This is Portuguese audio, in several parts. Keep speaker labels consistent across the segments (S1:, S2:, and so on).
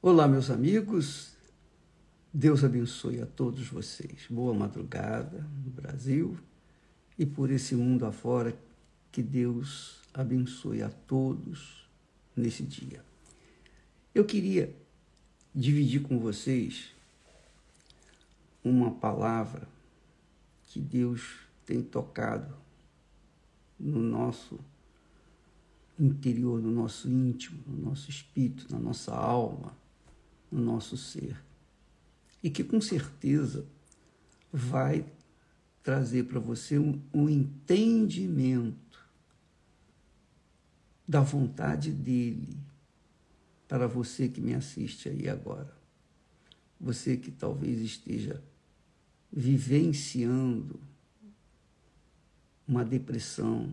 S1: Olá, meus amigos. Deus abençoe a todos vocês. Boa madrugada no Brasil e por esse mundo afora. Que Deus abençoe a todos nesse dia. Eu queria dividir com vocês uma palavra que Deus tem tocado no nosso interior, no nosso íntimo, no nosso espírito, na nossa alma no nosso ser. E que com certeza vai trazer para você um, um, entendimento da vontade dele para você que me assiste aí agora. Você que talvez esteja vivenciando uma depressão,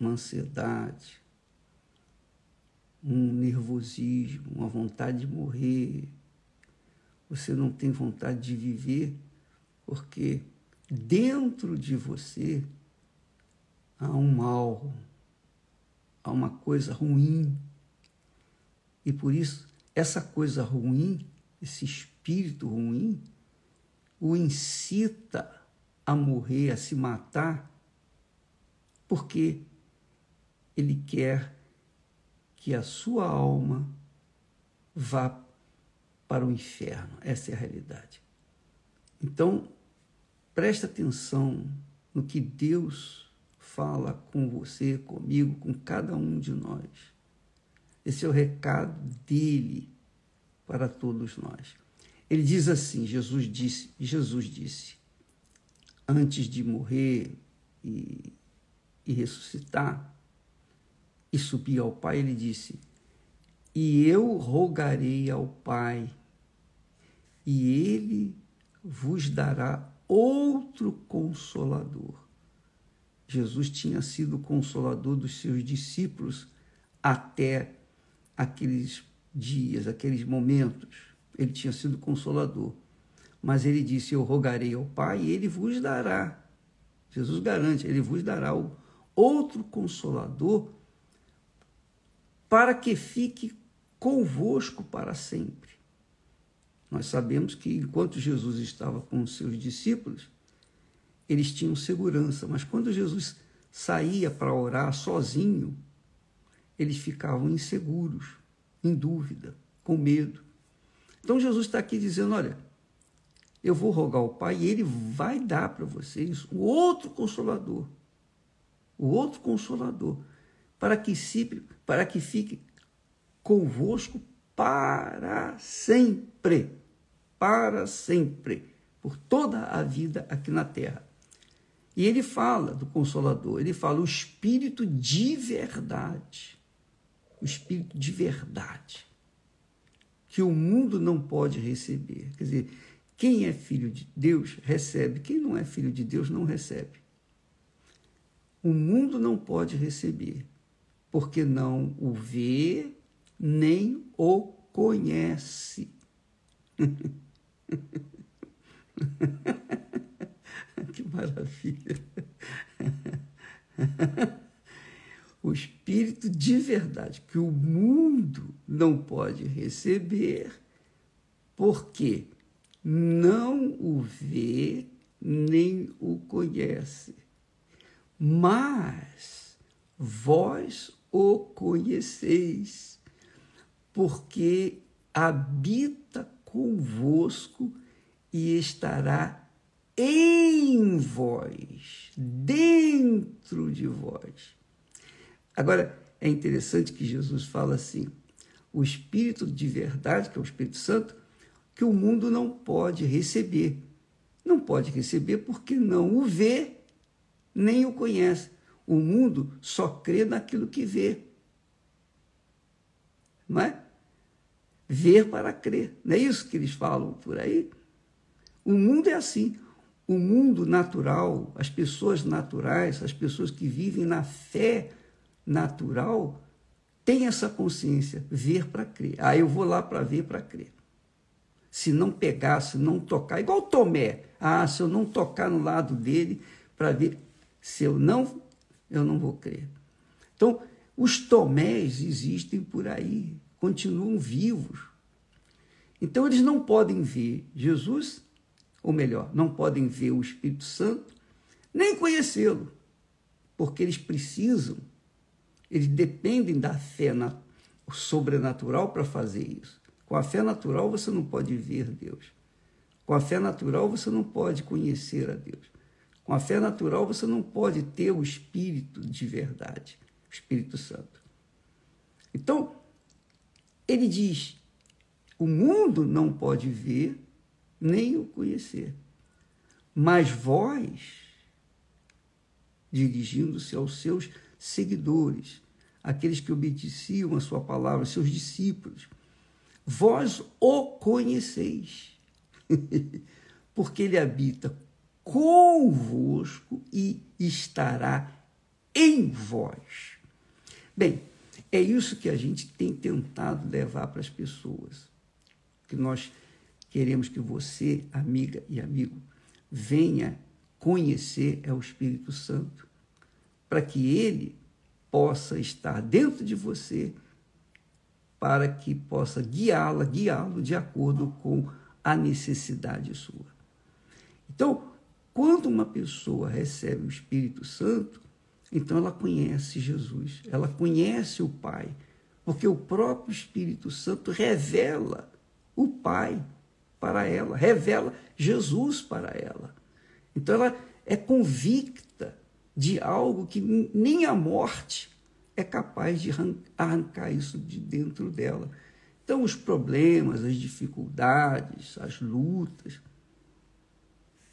S1: uma ansiedade, um nervosismo, uma vontade de morrer. Você não tem vontade de viver porque dentro de você há um mal, há uma coisa ruim. E por isso, essa coisa ruim, esse espírito ruim, o incita a morrer, a se matar, porque ele quer que a sua alma vá para o inferno. Essa é a realidade. Então, preste atenção no que Deus fala com você, comigo, com cada um de nós. Esse é o recado dele para todos nós. Ele diz assim: Jesus disse, Jesus disse, antes de morrer e, e ressuscitar, e ao Pai, ele disse: E eu rogarei ao Pai, e ele vos dará outro consolador. Jesus tinha sido consolador dos seus discípulos até aqueles dias, aqueles momentos. Ele tinha sido consolador. Mas ele disse: Eu rogarei ao Pai e ele vos dará. Jesus garante, ele vos dará outro consolador para que fique convosco para sempre. Nós sabemos que enquanto Jesus estava com os seus discípulos, eles tinham segurança, mas quando Jesus saía para orar sozinho, eles ficavam inseguros, em dúvida, com medo. Então Jesus está aqui dizendo: olha, eu vou rogar ao Pai e Ele vai dar para vocês o outro consolador. O outro consolador para que, se, para que fique convosco para sempre. Para sempre. Por toda a vida aqui na terra. E ele fala do Consolador, ele fala o Espírito de verdade. O Espírito de verdade. Que o mundo não pode receber. Quer dizer, quem é filho de Deus recebe, quem não é filho de Deus não recebe. O mundo não pode receber porque não o vê nem o conhece. que maravilha! o Espírito de verdade que o mundo não pode receber, porque não o vê nem o conhece. Mas vós o conheceis, porque habita convosco e estará em vós, dentro de vós. Agora, é interessante que Jesus fala assim: o Espírito de verdade, que é o Espírito Santo, que o mundo não pode receber. Não pode receber porque não o vê, nem o conhece. O mundo só crê naquilo que vê. Não é? Ver para crer. Não é isso que eles falam por aí? O mundo é assim. O mundo natural, as pessoas naturais, as pessoas que vivem na fé natural, têm essa consciência, ver para crer. Ah, eu vou lá para ver para crer. Se não pegar, se não tocar, igual Tomé. Ah, se eu não tocar no lado dele para ver, se eu não eu não vou crer. Então, os tomés existem por aí, continuam vivos. Então eles não podem ver Jesus, ou melhor, não podem ver o Espírito Santo, nem conhecê-lo, porque eles precisam, eles dependem da fé na, sobrenatural para fazer isso. Com a fé natural você não pode ver Deus. Com a fé natural você não pode conhecer a Deus. Com a fé natural você não pode ter o Espírito de verdade, o Espírito Santo. Então, ele diz: o mundo não pode ver nem o conhecer, mas vós, dirigindo-se aos seus seguidores, aqueles que obedeciam a sua palavra, seus discípulos, vós o conheceis, porque ele habita convosco e estará em vós. Bem, é isso que a gente tem tentado levar para as pessoas. Que nós queremos que você, amiga e amigo, venha conhecer é o Espírito Santo, para que ele possa estar dentro de você, para que possa guiá-la, guiá-lo de acordo com a necessidade sua. Então, quando uma pessoa recebe o Espírito Santo, então ela conhece Jesus, ela conhece o Pai, porque o próprio Espírito Santo revela o Pai para ela, revela Jesus para ela. Então ela é convicta de algo que nem a morte é capaz de arrancar isso de dentro dela. Então, os problemas, as dificuldades, as lutas,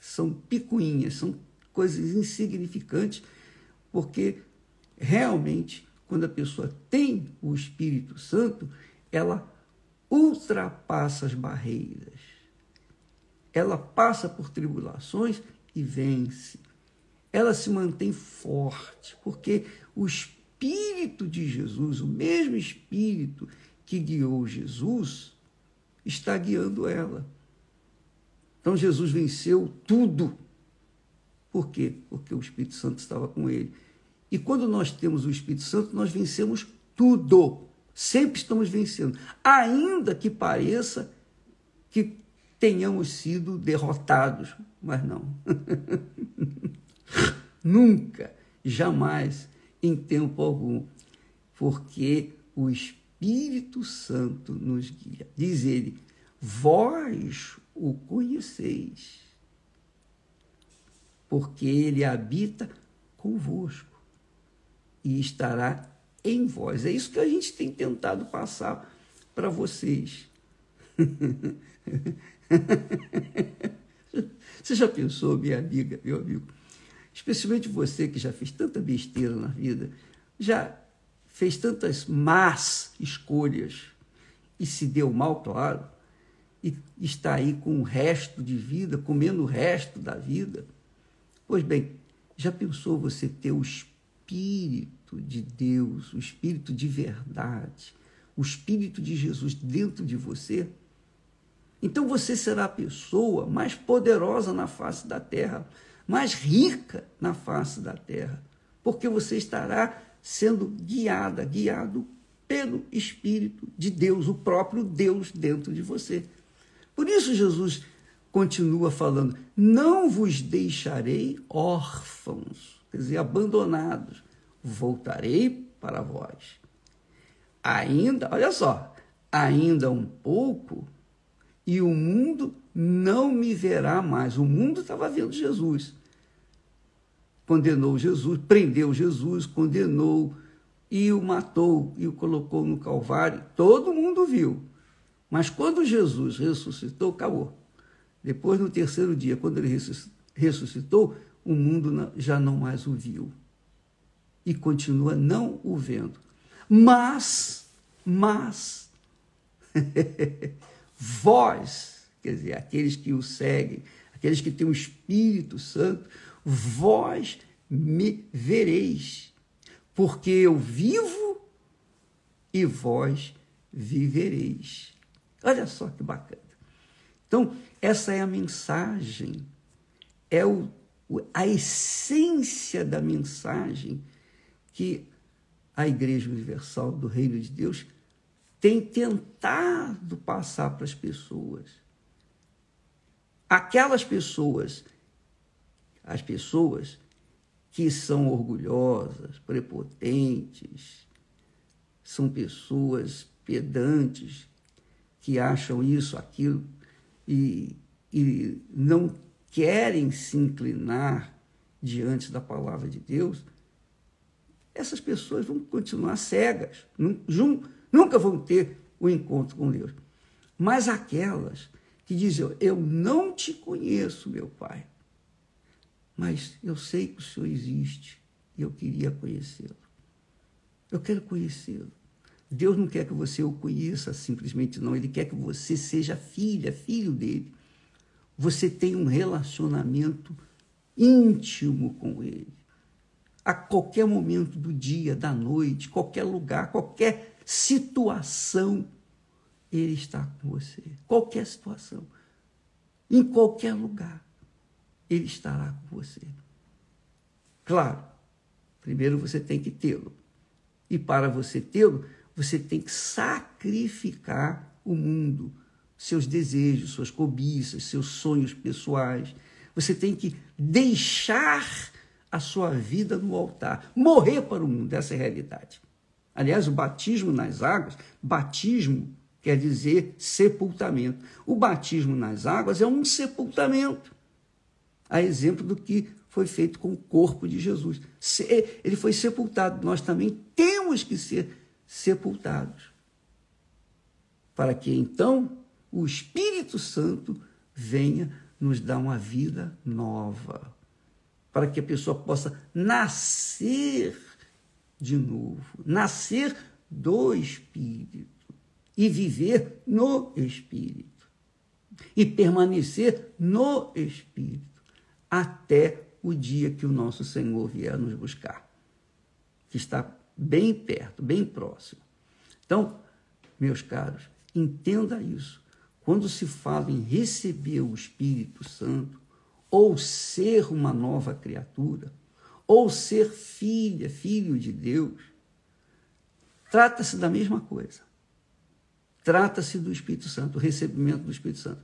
S1: são picuinhas, são coisas insignificantes, porque realmente, quando a pessoa tem o Espírito Santo, ela ultrapassa as barreiras. Ela passa por tribulações e vence. Ela se mantém forte, porque o Espírito de Jesus, o mesmo Espírito que guiou Jesus, está guiando ela. Então Jesus venceu tudo. Por quê? Porque o Espírito Santo estava com ele. E quando nós temos o Espírito Santo, nós vencemos tudo. Sempre estamos vencendo. Ainda que pareça que tenhamos sido derrotados, mas não. Nunca, jamais, em tempo algum. Porque o Espírito Santo nos guia. Diz ele: vós o conheceis, porque ele habita convosco e estará em vós. É isso que a gente tem tentado passar para vocês. Você já pensou, minha amiga, meu amigo? Especialmente você que já fez tanta besteira na vida, já fez tantas más escolhas e se deu mal, claro e está aí com o resto de vida, comendo o resto da vida. Pois bem, já pensou você ter o Espírito de Deus, o Espírito de verdade, o Espírito de Jesus dentro de você? Então você será a pessoa mais poderosa na face da terra, mais rica na face da terra, porque você estará sendo guiada, guiado pelo Espírito de Deus, o próprio Deus dentro de você. Por isso Jesus continua falando: Não vos deixarei órfãos, quer dizer, abandonados, voltarei para vós. Ainda, olha só, ainda um pouco e o mundo não me verá mais. O mundo estava vendo Jesus. Condenou Jesus, prendeu Jesus, condenou e o matou e o colocou no Calvário. Todo mundo viu. Mas quando Jesus ressuscitou, acabou. Depois, no terceiro dia, quando ele ressuscitou, o mundo já não mais o viu. E continua não o vendo. Mas, mas, vós, quer dizer, aqueles que o seguem, aqueles que têm o Espírito Santo, vós me vereis, porque eu vivo e vós vivereis. Olha só que bacana. Então, essa é a mensagem, é o, a essência da mensagem que a Igreja Universal do Reino de Deus tem tentado passar para as pessoas. Aquelas pessoas, as pessoas que são orgulhosas, prepotentes, são pessoas pedantes, que acham isso, aquilo, e, e não querem se inclinar diante da palavra de Deus, essas pessoas vão continuar cegas, nunca vão ter o encontro com Deus. Mas aquelas que dizem, eu não te conheço, meu Pai, mas eu sei que o Senhor existe e eu queria conhecê-lo. Eu quero conhecê-lo. Deus não quer que você o conheça simplesmente, não. Ele quer que você seja filha, filho dele. Você tem um relacionamento íntimo com ele. A qualquer momento do dia, da noite, qualquer lugar, qualquer situação, ele está com você. Qualquer situação. Em qualquer lugar, ele estará com você. Claro, primeiro você tem que tê-lo. E para você tê-lo, você tem que sacrificar o mundo, seus desejos, suas cobiças, seus sonhos pessoais. Você tem que deixar a sua vida no altar, morrer para o mundo, essa é a realidade. Aliás, o batismo nas águas, batismo quer dizer sepultamento. O batismo nas águas é um sepultamento. A exemplo do que foi feito com o corpo de Jesus. Ele foi sepultado. Nós também temos que ser sepultados. Para que então o Espírito Santo venha nos dar uma vida nova. Para que a pessoa possa nascer de novo, nascer do Espírito e viver no Espírito e permanecer no Espírito até o dia que o nosso Senhor vier nos buscar, que está bem perto, bem próximo. Então, meus caros, entenda isso. Quando se fala em receber o Espírito Santo, ou ser uma nova criatura, ou ser filha, filho de Deus, trata-se da mesma coisa. Trata-se do Espírito Santo, o recebimento do Espírito Santo.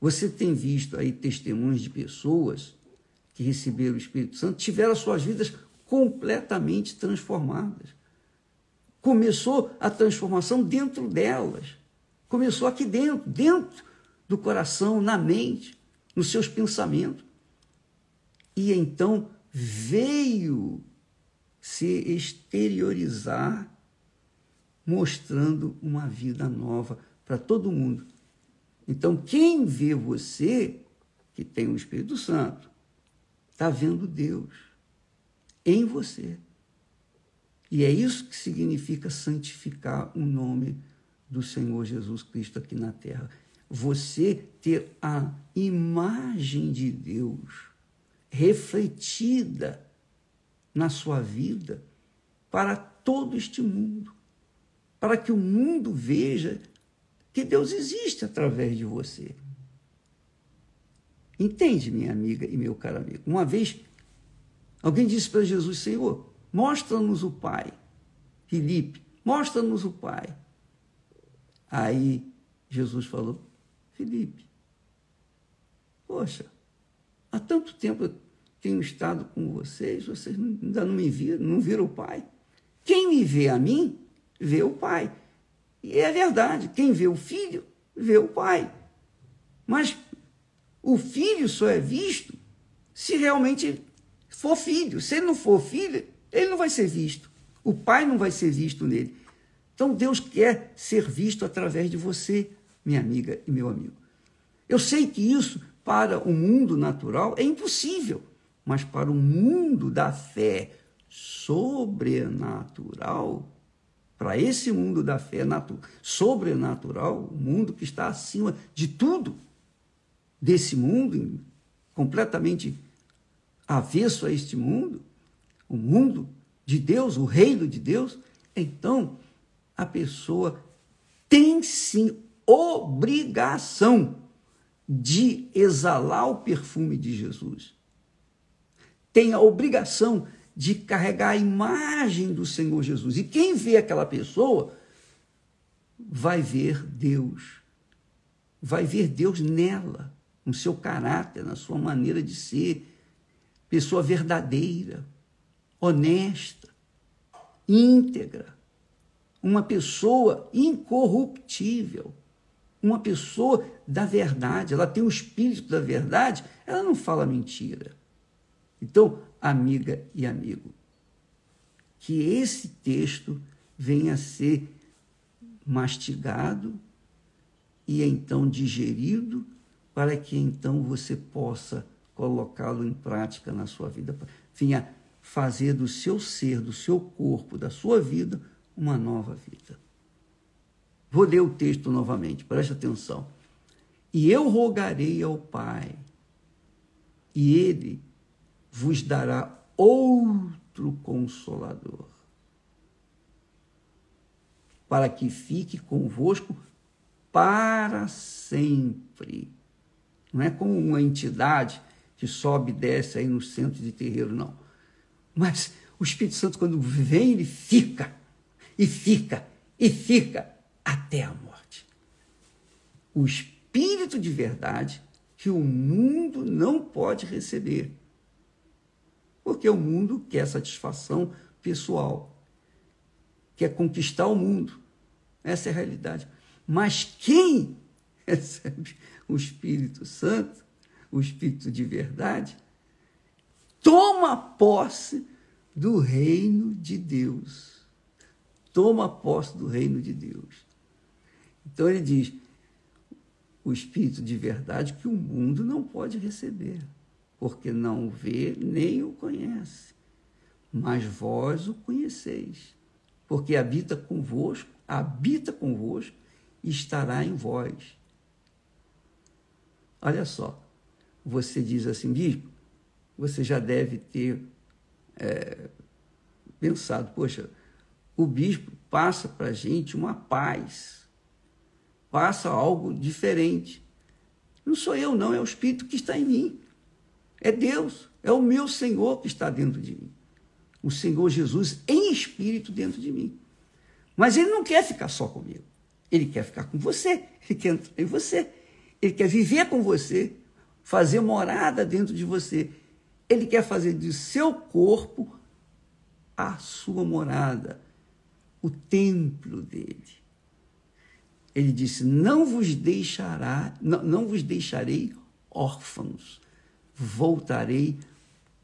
S1: Você tem visto aí testemunhos de pessoas que receberam o Espírito Santo, tiveram suas vidas completamente transformadas. Começou a transformação dentro delas. Começou aqui dentro, dentro do coração, na mente, nos seus pensamentos. E então veio se exteriorizar, mostrando uma vida nova para todo mundo. Então, quem vê você, que tem o Espírito Santo, está vendo Deus em você. E é isso que significa santificar o nome do Senhor Jesus Cristo aqui na terra. Você ter a imagem de Deus refletida na sua vida para todo este mundo, para que o mundo veja que Deus existe através de você. Entende, minha amiga e meu caro amigo? Uma vez Alguém disse para Jesus: Senhor, mostra-nos o Pai. Filipe, mostra-nos o Pai. Aí Jesus falou: Filipe, poxa, há tanto tempo eu tenho estado com vocês, vocês ainda não me viram, não viram o Pai. Quem me vê a mim, vê o Pai. E é verdade, quem vê o Filho, vê o Pai. Mas o Filho só é visto se realmente for filho. Se ele não for filho, ele não vai ser visto. O pai não vai ser visto nele. Então Deus quer ser visto através de você, minha amiga e meu amigo. Eu sei que isso para o mundo natural é impossível, mas para o mundo da fé sobrenatural, para esse mundo da fé sobrenatural, o mundo que está acima de tudo, desse mundo completamente avesso a este mundo, o mundo de Deus, o reino de Deus, então a pessoa tem sim obrigação de exalar o perfume de Jesus. Tem a obrigação de carregar a imagem do Senhor Jesus. E quem vê aquela pessoa vai ver Deus. Vai ver Deus nela, no seu caráter, na sua maneira de ser. Pessoa verdadeira, honesta, íntegra. Uma pessoa incorruptível. Uma pessoa da verdade. Ela tem o espírito da verdade, ela não fala mentira. Então, amiga e amigo, que esse texto venha a ser mastigado e então digerido, para que então você possa colocá-lo em prática na sua vida, venha fazer do seu ser, do seu corpo, da sua vida, uma nova vida. Vou ler o texto novamente, preste atenção. E eu rogarei ao Pai, e ele vos dará outro consolador para que fique convosco para sempre. Não é como uma entidade que sobe e desce aí no centro de terreiro, não. Mas o Espírito Santo, quando vem, ele fica, e fica, e fica até a morte. O Espírito de verdade que o mundo não pode receber. Porque o mundo quer satisfação pessoal quer conquistar o mundo. Essa é a realidade. Mas quem recebe o Espírito Santo, o Espírito de verdade, toma posse do reino de Deus. Toma posse do reino de Deus. Então ele diz: o Espírito de verdade que o mundo não pode receber, porque não o vê nem o conhece. Mas vós o conheceis, porque habita convosco, habita convosco e estará em vós. Olha só, você diz assim, bispo, você já deve ter é, pensado, poxa, o bispo passa para a gente uma paz, passa algo diferente. Não sou eu, não, é o Espírito que está em mim. É Deus, é o meu Senhor que está dentro de mim o Senhor Jesus em espírito dentro de mim. Mas ele não quer ficar só comigo. Ele quer ficar com você. Ele quer entrar em você. Ele quer viver com você, fazer morada dentro de você. Ele quer fazer de seu corpo a sua morada, o templo dele. Ele disse: Não vos deixará, não, não vos deixarei órfãos, voltarei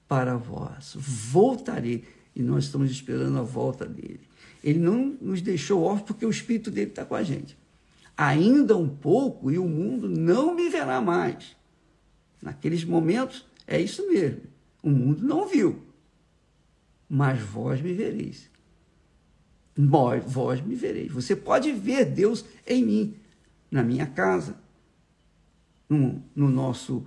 S1: para vós. Voltarei. E nós estamos esperando a volta dele. Ele não nos deixou órfãos porque o Espírito dele está com a gente. Ainda um pouco e o mundo não me verá mais. Naqueles momentos, é isso mesmo. O mundo não viu. Mas vós me vereis. Vós me vereis. Você pode ver Deus em mim, na minha casa, no, no nosso,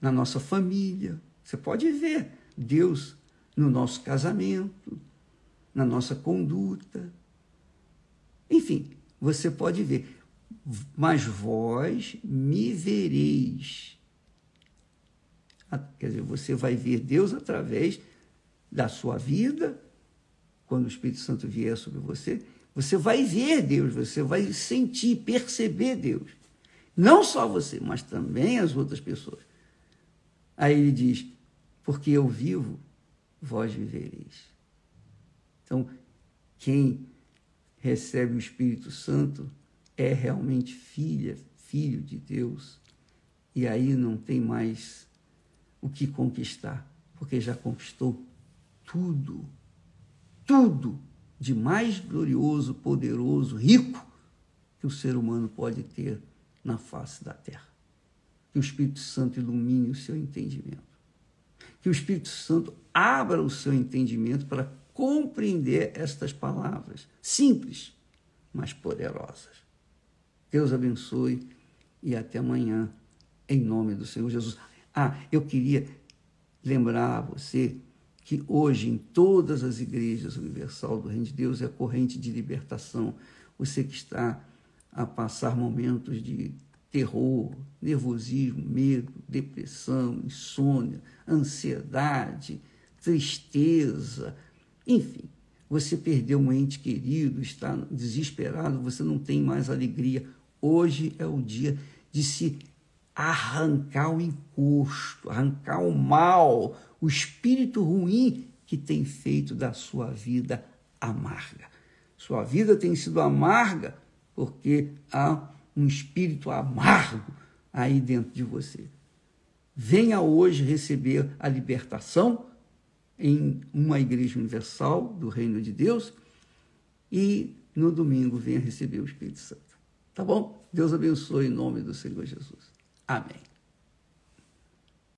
S1: na nossa família. Você pode ver Deus no nosso casamento, na nossa conduta. Enfim, você pode ver. Mas vós me vereis. Quer dizer, você vai ver Deus através da sua vida, quando o Espírito Santo vier sobre você, você vai ver Deus, você vai sentir, perceber Deus. Não só você, mas também as outras pessoas. Aí ele diz: porque eu vivo, vós vivereis. Então, quem recebe o Espírito Santo é realmente filha, filho de Deus, e aí não tem mais o que conquistar, porque já conquistou tudo, tudo de mais glorioso, poderoso, rico que o ser humano pode ter na face da terra. Que o Espírito Santo ilumine o seu entendimento que o Espírito Santo abra o seu entendimento para compreender estas palavras simples, mas poderosas. Deus abençoe e até amanhã, em nome do Senhor Jesus. Ah, eu queria lembrar você que hoje em todas as igrejas universal do Reino de Deus é corrente de libertação. Você que está a passar momentos de terror, nervosismo, medo, depressão, insônia, ansiedade, tristeza, enfim, você perdeu um ente querido, está desesperado, você não tem mais alegria. Hoje é o dia de se arrancar o encosto, arrancar o mal, o espírito ruim que tem feito da sua vida amarga. Sua vida tem sido amarga porque há um espírito amargo aí dentro de você. Venha hoje receber a libertação em uma igreja universal do Reino de Deus e no domingo venha receber o Espírito Santo. Tá bom? Deus abençoe em nome do Senhor Jesus. Amém.